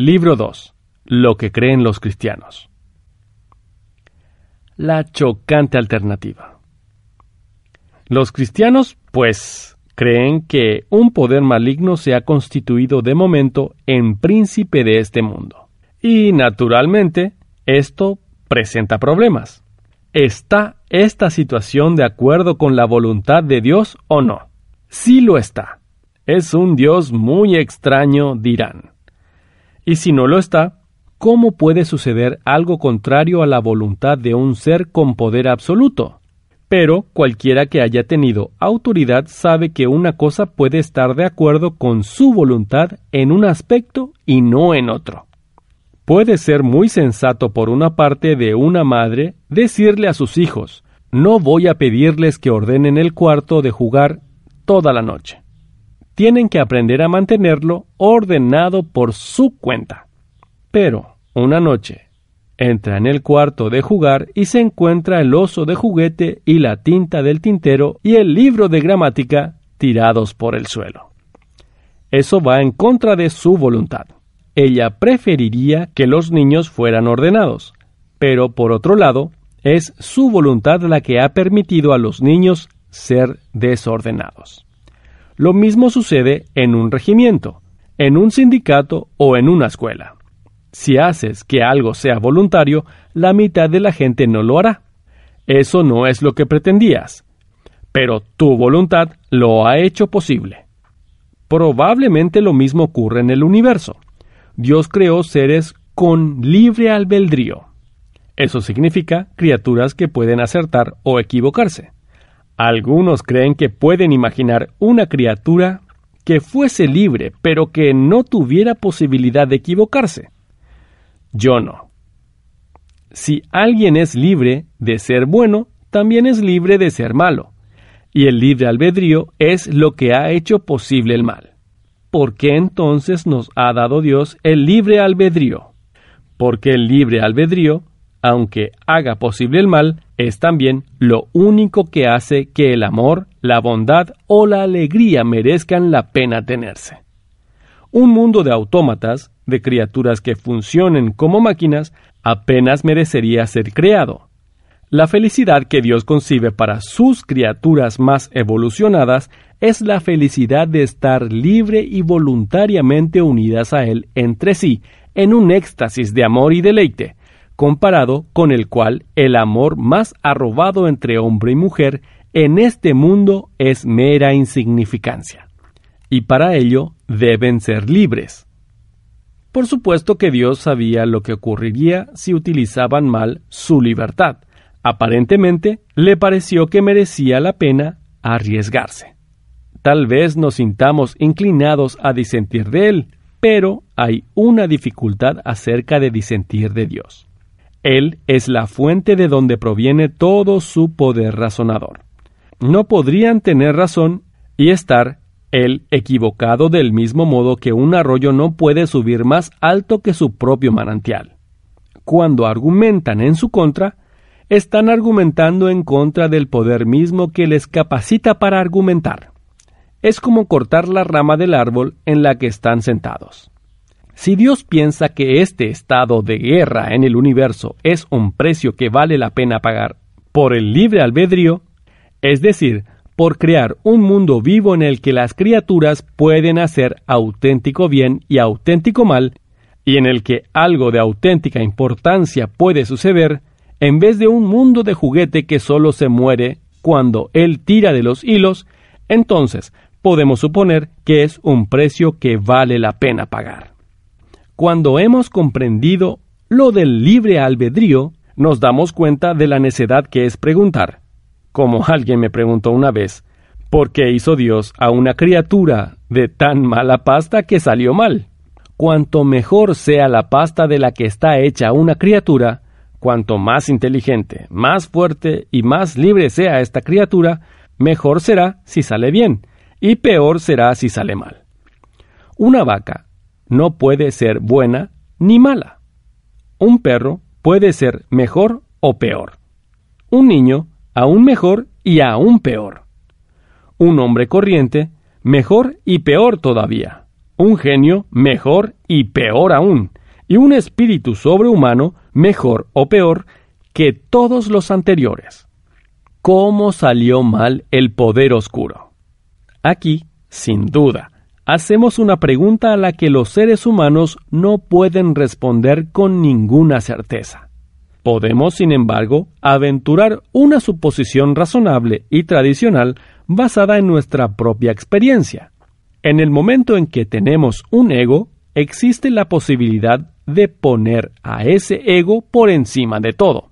Libro 2. Lo que creen los cristianos. La chocante alternativa. Los cristianos, pues, creen que un poder maligno se ha constituido de momento en príncipe de este mundo. Y, naturalmente, esto presenta problemas. ¿Está esta situación de acuerdo con la voluntad de Dios o no? Sí lo está. Es un Dios muy extraño, dirán. Y si no lo está, ¿cómo puede suceder algo contrario a la voluntad de un ser con poder absoluto? Pero cualquiera que haya tenido autoridad sabe que una cosa puede estar de acuerdo con su voluntad en un aspecto y no en otro. Puede ser muy sensato por una parte de una madre decirle a sus hijos, no voy a pedirles que ordenen el cuarto de jugar toda la noche. Tienen que aprender a mantenerlo ordenado por su cuenta. Pero, una noche, entra en el cuarto de jugar y se encuentra el oso de juguete y la tinta del tintero y el libro de gramática tirados por el suelo. Eso va en contra de su voluntad. Ella preferiría que los niños fueran ordenados, pero por otro lado, es su voluntad la que ha permitido a los niños ser desordenados. Lo mismo sucede en un regimiento, en un sindicato o en una escuela. Si haces que algo sea voluntario, la mitad de la gente no lo hará. Eso no es lo que pretendías, pero tu voluntad lo ha hecho posible. Probablemente lo mismo ocurre en el universo. Dios creó seres con libre albedrío. Eso significa criaturas que pueden acertar o equivocarse. Algunos creen que pueden imaginar una criatura que fuese libre, pero que no tuviera posibilidad de equivocarse. Yo no. Si alguien es libre de ser bueno, también es libre de ser malo. Y el libre albedrío es lo que ha hecho posible el mal. ¿Por qué entonces nos ha dado Dios el libre albedrío? Porque el libre albedrío aunque haga posible el mal, es también lo único que hace que el amor, la bondad o la alegría merezcan la pena tenerse. Un mundo de autómatas, de criaturas que funcionen como máquinas, apenas merecería ser creado. La felicidad que Dios concibe para sus criaturas más evolucionadas es la felicidad de estar libre y voluntariamente unidas a Él entre sí, en un éxtasis de amor y deleite, comparado con el cual el amor más arrobado entre hombre y mujer en este mundo es mera insignificancia. Y para ello deben ser libres. Por supuesto que Dios sabía lo que ocurriría si utilizaban mal su libertad. Aparentemente le pareció que merecía la pena arriesgarse. Tal vez nos sintamos inclinados a disentir de Él, pero hay una dificultad acerca de disentir de Dios. Él es la fuente de donde proviene todo su poder razonador. No podrían tener razón y estar él equivocado del mismo modo que un arroyo no puede subir más alto que su propio manantial. Cuando argumentan en su contra, están argumentando en contra del poder mismo que les capacita para argumentar. Es como cortar la rama del árbol en la que están sentados. Si Dios piensa que este estado de guerra en el universo es un precio que vale la pena pagar por el libre albedrío, es decir, por crear un mundo vivo en el que las criaturas pueden hacer auténtico bien y auténtico mal, y en el que algo de auténtica importancia puede suceder, en vez de un mundo de juguete que solo se muere cuando él tira de los hilos, entonces podemos suponer que es un precio que vale la pena pagar. Cuando hemos comprendido lo del libre albedrío, nos damos cuenta de la necedad que es preguntar. Como alguien me preguntó una vez, ¿por qué hizo Dios a una criatura de tan mala pasta que salió mal? cuanto mejor sea la pasta de la que está hecha una criatura, cuanto más inteligente, más fuerte y más libre sea esta criatura, mejor será si sale bien, y peor será si sale mal. Una vaca no puede ser buena ni mala. Un perro puede ser mejor o peor. Un niño aún mejor y aún peor. Un hombre corriente mejor y peor todavía. Un genio mejor y peor aún. Y un espíritu sobrehumano mejor o peor que todos los anteriores. ¿Cómo salió mal el poder oscuro? Aquí, sin duda, hacemos una pregunta a la que los seres humanos no pueden responder con ninguna certeza. Podemos, sin embargo, aventurar una suposición razonable y tradicional basada en nuestra propia experiencia. En el momento en que tenemos un ego, existe la posibilidad de poner a ese ego por encima de todo,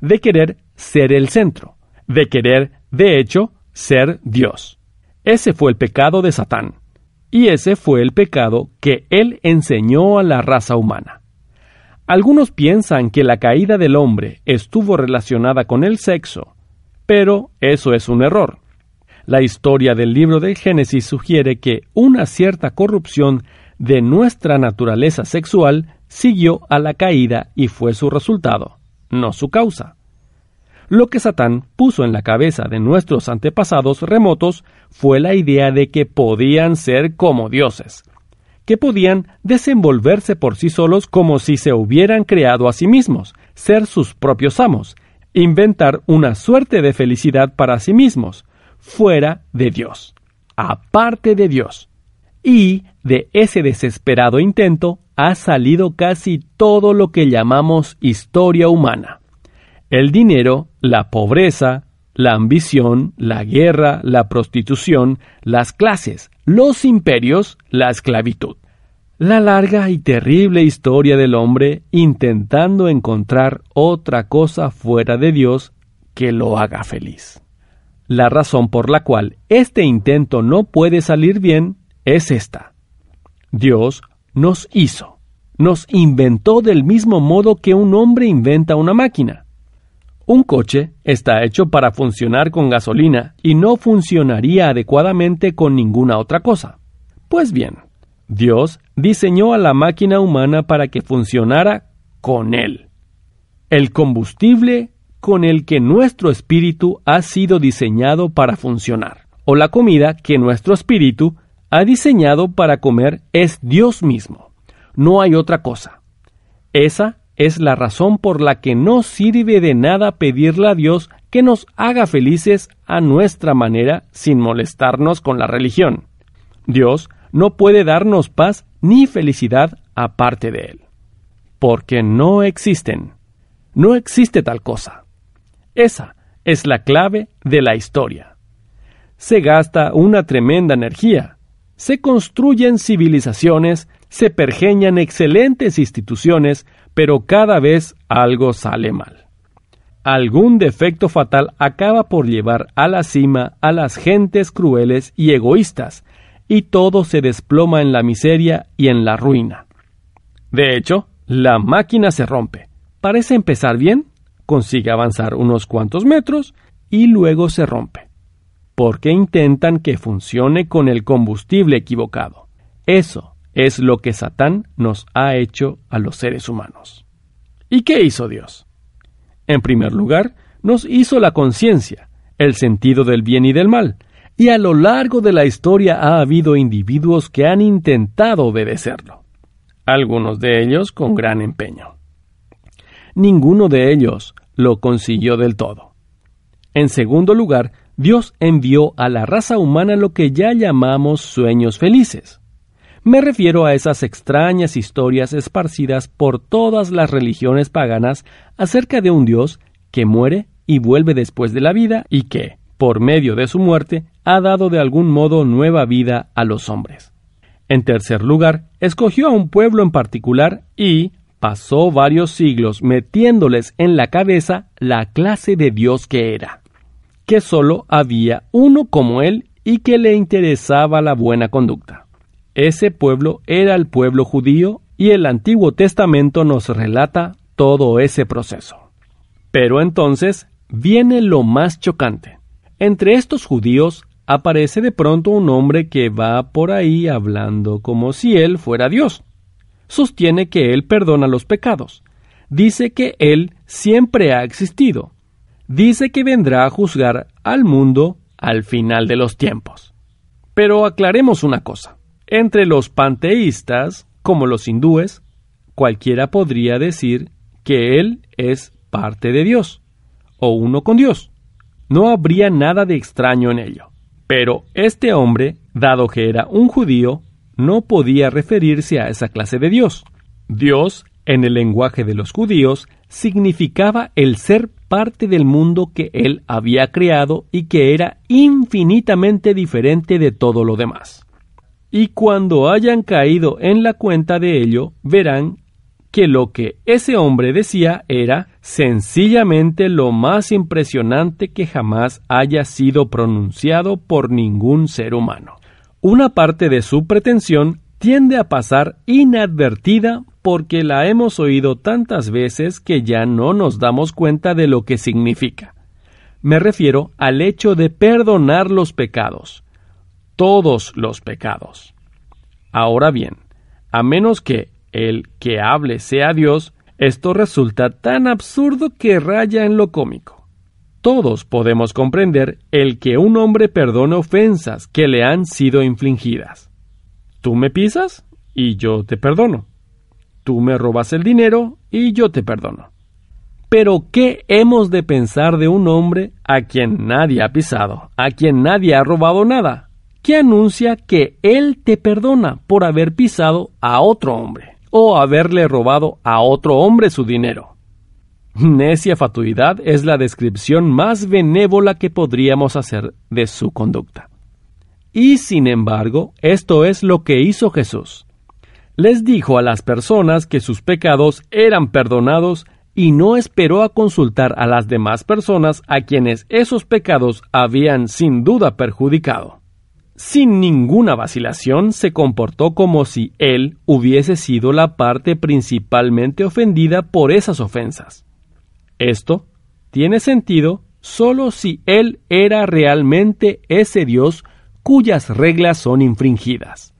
de querer ser el centro, de querer, de hecho, ser Dios. Ese fue el pecado de Satán, y ese fue el pecado que él enseñó a la raza humana. Algunos piensan que la caída del hombre estuvo relacionada con el sexo, pero eso es un error. La historia del libro del Génesis sugiere que una cierta corrupción de nuestra naturaleza sexual siguió a la caída y fue su resultado, no su causa. Lo que Satán puso en la cabeza de nuestros antepasados remotos fue la idea de que podían ser como dioses, que podían desenvolverse por sí solos como si se hubieran creado a sí mismos, ser sus propios amos, inventar una suerte de felicidad para sí mismos, fuera de Dios, aparte de Dios. Y de ese desesperado intento ha salido casi todo lo que llamamos historia humana el dinero, la pobreza, la ambición, la guerra, la prostitución, las clases, los imperios, la esclavitud. La larga y terrible historia del hombre intentando encontrar otra cosa fuera de Dios que lo haga feliz. La razón por la cual este intento no puede salir bien es esta. Dios nos hizo, nos inventó del mismo modo que un hombre inventa una máquina. Un coche está hecho para funcionar con gasolina y no funcionaría adecuadamente con ninguna otra cosa. Pues bien, Dios diseñó a la máquina humana para que funcionara con Él. El combustible con el que nuestro espíritu ha sido diseñado para funcionar, o la comida que nuestro espíritu ha diseñado para comer es Dios mismo. No hay otra cosa. Esa es la razón por la que no sirve de nada pedirle a Dios que nos haga felices a nuestra manera sin molestarnos con la religión. Dios no puede darnos paz ni felicidad aparte de Él. Porque no existen. No existe tal cosa. Esa es la clave de la historia. Se gasta una tremenda energía. Se construyen civilizaciones, se pergeñan excelentes instituciones, pero cada vez algo sale mal. Algún defecto fatal acaba por llevar a la cima a las gentes crueles y egoístas, y todo se desploma en la miseria y en la ruina. De hecho, la máquina se rompe. Parece empezar bien, consigue avanzar unos cuantos metros y luego se rompe. Porque intentan que funcione con el combustible equivocado. Eso es lo que Satán nos ha hecho a los seres humanos. ¿Y qué hizo Dios? En primer lugar, nos hizo la conciencia, el sentido del bien y del mal, y a lo largo de la historia ha habido individuos que han intentado obedecerlo, algunos de ellos con gran empeño. Ninguno de ellos lo consiguió del todo. En segundo lugar, Dios envió a la raza humana lo que ya llamamos sueños felices. Me refiero a esas extrañas historias esparcidas por todas las religiones paganas acerca de un Dios que muere y vuelve después de la vida y que, por medio de su muerte, ha dado de algún modo nueva vida a los hombres. En tercer lugar, escogió a un pueblo en particular y pasó varios siglos metiéndoles en la cabeza la clase de Dios que era, que sólo había uno como él y que le interesaba la buena conducta. Ese pueblo era el pueblo judío y el Antiguo Testamento nos relata todo ese proceso. Pero entonces viene lo más chocante. Entre estos judíos aparece de pronto un hombre que va por ahí hablando como si él fuera Dios. Sostiene que él perdona los pecados. Dice que él siempre ha existido. Dice que vendrá a juzgar al mundo al final de los tiempos. Pero aclaremos una cosa. Entre los panteístas, como los hindúes, cualquiera podría decir que él es parte de Dios, o uno con Dios. No habría nada de extraño en ello. Pero este hombre, dado que era un judío, no podía referirse a esa clase de Dios. Dios, en el lenguaje de los judíos, significaba el ser parte del mundo que él había creado y que era infinitamente diferente de todo lo demás. Y cuando hayan caído en la cuenta de ello, verán que lo que ese hombre decía era sencillamente lo más impresionante que jamás haya sido pronunciado por ningún ser humano. Una parte de su pretensión tiende a pasar inadvertida porque la hemos oído tantas veces que ya no nos damos cuenta de lo que significa. Me refiero al hecho de perdonar los pecados, todos los pecados. Ahora bien, a menos que el que hable sea Dios, esto resulta tan absurdo que raya en lo cómico. Todos podemos comprender el que un hombre perdone ofensas que le han sido infligidas. Tú me pisas y yo te perdono. Tú me robas el dinero y yo te perdono. Pero ¿qué hemos de pensar de un hombre a quien nadie ha pisado, a quien nadie ha robado nada, que anuncia que él te perdona por haber pisado a otro hombre? o haberle robado a otro hombre su dinero. Necia fatuidad es la descripción más benévola que podríamos hacer de su conducta. Y sin embargo, esto es lo que hizo Jesús. Les dijo a las personas que sus pecados eran perdonados y no esperó a consultar a las demás personas a quienes esos pecados habían sin duda perjudicado sin ninguna vacilación, se comportó como si él hubiese sido la parte principalmente ofendida por esas ofensas. Esto tiene sentido solo si él era realmente ese Dios cuyas reglas son infringidas,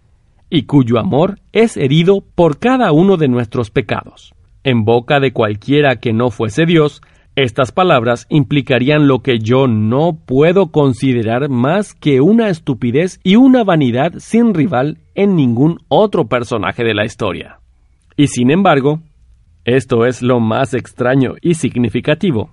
y cuyo amor es herido por cada uno de nuestros pecados. En boca de cualquiera que no fuese Dios, estas palabras implicarían lo que yo no puedo considerar más que una estupidez y una vanidad sin rival en ningún otro personaje de la historia. Y sin embargo, esto es lo más extraño y significativo.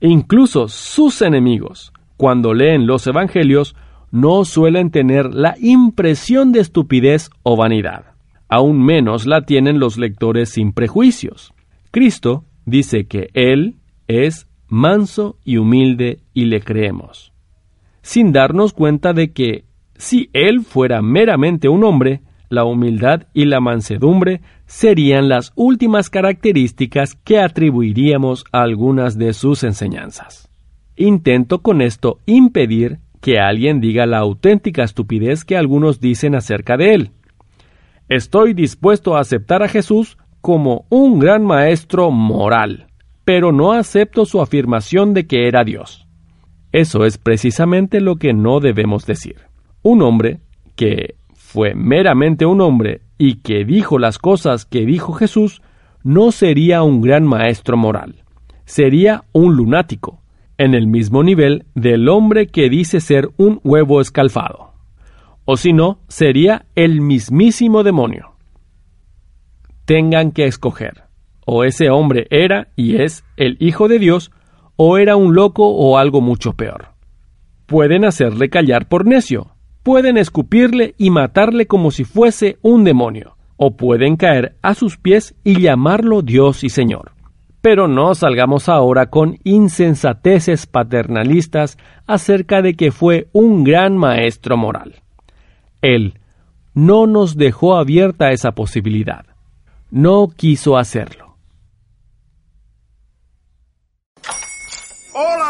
Incluso sus enemigos, cuando leen los Evangelios, no suelen tener la impresión de estupidez o vanidad. Aún menos la tienen los lectores sin prejuicios. Cristo dice que Él es manso y humilde y le creemos, sin darnos cuenta de que si él fuera meramente un hombre, la humildad y la mansedumbre serían las últimas características que atribuiríamos a algunas de sus enseñanzas. Intento con esto impedir que alguien diga la auténtica estupidez que algunos dicen acerca de él. Estoy dispuesto a aceptar a Jesús como un gran maestro moral, pero no acepto su afirmación de que era Dios. Eso es precisamente lo que no debemos decir. Un hombre que fue meramente un hombre y que dijo las cosas que dijo Jesús, no sería un gran maestro moral, sería un lunático, en el mismo nivel del hombre que dice ser un huevo escalfado. O si no, sería el mismísimo demonio. Tengan que escoger o ese hombre era y es el Hijo de Dios, o era un loco o algo mucho peor. Pueden hacerle callar por necio, pueden escupirle y matarle como si fuese un demonio, o pueden caer a sus pies y llamarlo Dios y Señor. Pero no salgamos ahora con insensateces paternalistas acerca de que fue un gran maestro moral. Él no nos dejó abierta esa posibilidad. No quiso hacerlo.